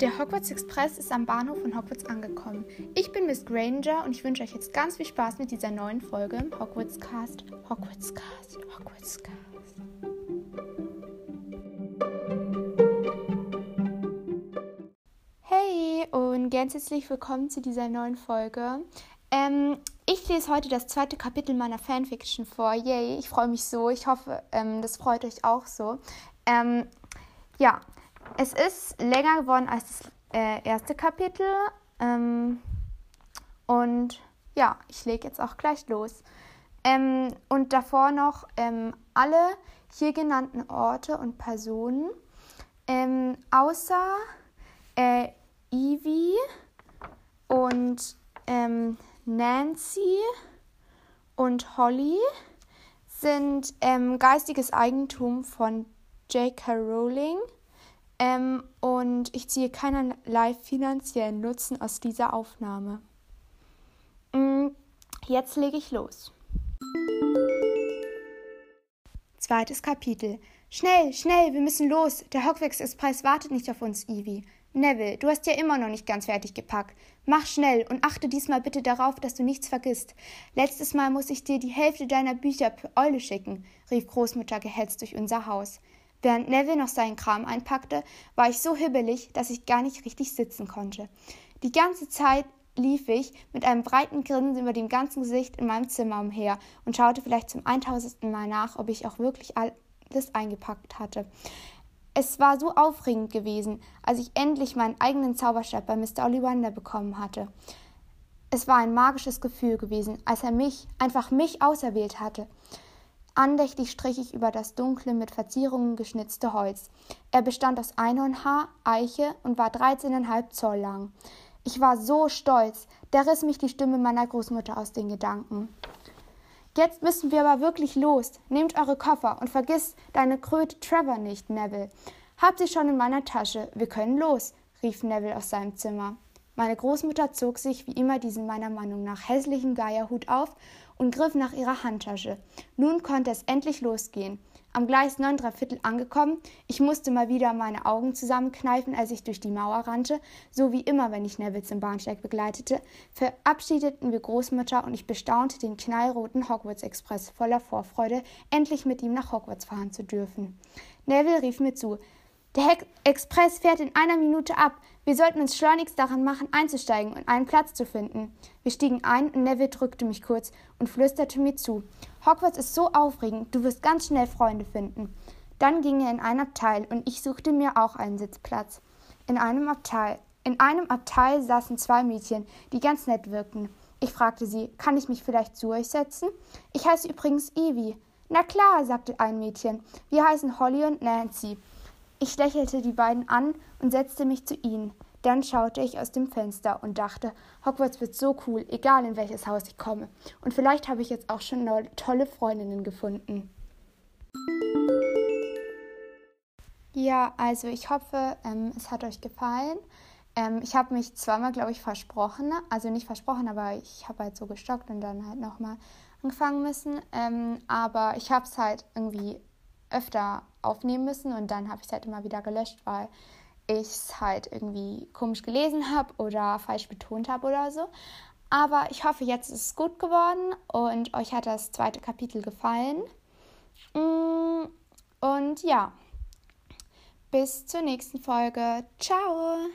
Der Hogwarts Express ist am Bahnhof von Hogwarts angekommen. Ich bin Miss Granger und ich wünsche euch jetzt ganz viel Spaß mit dieser neuen Folge im Hogwarts Cast. Hogwarts Cast, Hogwarts Cast. Hey und ganz herzlich willkommen zu dieser neuen Folge. Ähm, ich lese heute das zweite Kapitel meiner Fanfiction vor. Yay, ich freue mich so. Ich hoffe, ähm, das freut euch auch so. Ähm, ja, es ist länger geworden als das äh, erste Kapitel. Ähm, und ja, ich lege jetzt auch gleich los. Ähm, und davor noch ähm, alle hier genannten Orte und Personen, ähm, außer äh, Evie und ähm, Nancy und Holly, sind ähm, geistiges Eigentum von J.K. Rowling ähm, und ich ziehe keinerlei finanziellen Nutzen aus dieser Aufnahme. Mm, jetzt lege ich los. Zweites Kapitel. Schnell, schnell, wir müssen los. Der Hogwarts Express wartet nicht auf uns, Ivy. Neville, du hast ja immer noch nicht ganz fertig gepackt. Mach schnell und achte diesmal bitte darauf, dass du nichts vergisst. Letztes Mal muss ich dir die Hälfte deiner Bücher per Eule schicken, rief Großmutter gehetzt durch unser Haus. Während Neville noch seinen Kram einpackte, war ich so hibbelig, dass ich gar nicht richtig sitzen konnte. Die ganze Zeit lief ich mit einem breiten Grinsen über dem ganzen Gesicht in meinem Zimmer umher und schaute vielleicht zum eintausendsten Mal nach, ob ich auch wirklich alles eingepackt hatte. Es war so aufregend gewesen, als ich endlich meinen eigenen Zauberstab bei Mr. Ollivander bekommen hatte. Es war ein magisches Gefühl gewesen, als er mich, einfach mich auserwählt hatte. Andächtig strich ich über das dunkle, mit Verzierungen geschnitzte Holz. Er bestand aus Einhornhaar, Eiche und war 13,5 Zoll lang. Ich war so stolz, da riss mich die Stimme meiner Großmutter aus den Gedanken. Jetzt müssen wir aber wirklich los. Nehmt eure Koffer und vergiss deine Kröte Trevor nicht, Neville. Habt sie schon in meiner Tasche. Wir können los, rief Neville aus seinem Zimmer. Meine Großmutter zog sich wie immer diesen meiner Meinung nach hässlichen Geierhut auf und griff nach ihrer Handtasche. Nun konnte es endlich losgehen. Am Gleis 9 Viertel angekommen, ich musste mal wieder meine Augen zusammenkneifen, als ich durch die Mauer rannte, so wie immer, wenn ich Neville zum Bahnsteig begleitete, verabschiedeten wir Großmutter und ich bestaunte den knallroten Hogwarts Express voller Vorfreude, endlich mit ihm nach Hogwarts fahren zu dürfen. Neville rief mir zu, der Heck Express fährt in einer Minute ab. Wir sollten uns schleunigst daran machen, einzusteigen und einen Platz zu finden. Wir stiegen ein und Neville drückte mich kurz und flüsterte mir zu. Hogwarts ist so aufregend, du wirst ganz schnell Freunde finden. Dann ging er in ein Abteil und ich suchte mir auch einen Sitzplatz. In einem Abteil, in einem Abteil saßen zwei Mädchen, die ganz nett wirkten. Ich fragte sie, kann ich mich vielleicht zu euch setzen? Ich heiße übrigens Evie. Na klar, sagte ein Mädchen. Wir heißen Holly und Nancy. Ich lächelte die beiden an und setzte mich zu ihnen. Dann schaute ich aus dem Fenster und dachte, Hogwarts wird so cool, egal in welches Haus ich komme. Und vielleicht habe ich jetzt auch schon tolle Freundinnen gefunden. Ja, also ich hoffe, ähm, es hat euch gefallen. Ähm, ich habe mich zweimal, glaube ich, versprochen. Also nicht versprochen, aber ich habe halt so gestockt und dann halt nochmal angefangen müssen. Ähm, aber ich habe es halt irgendwie öfter aufnehmen müssen und dann habe ich es halt immer wieder gelöscht, weil ich es halt irgendwie komisch gelesen habe oder falsch betont habe oder so. Aber ich hoffe, jetzt ist es gut geworden und euch hat das zweite Kapitel gefallen. Mm, und ja, bis zur nächsten Folge. Ciao!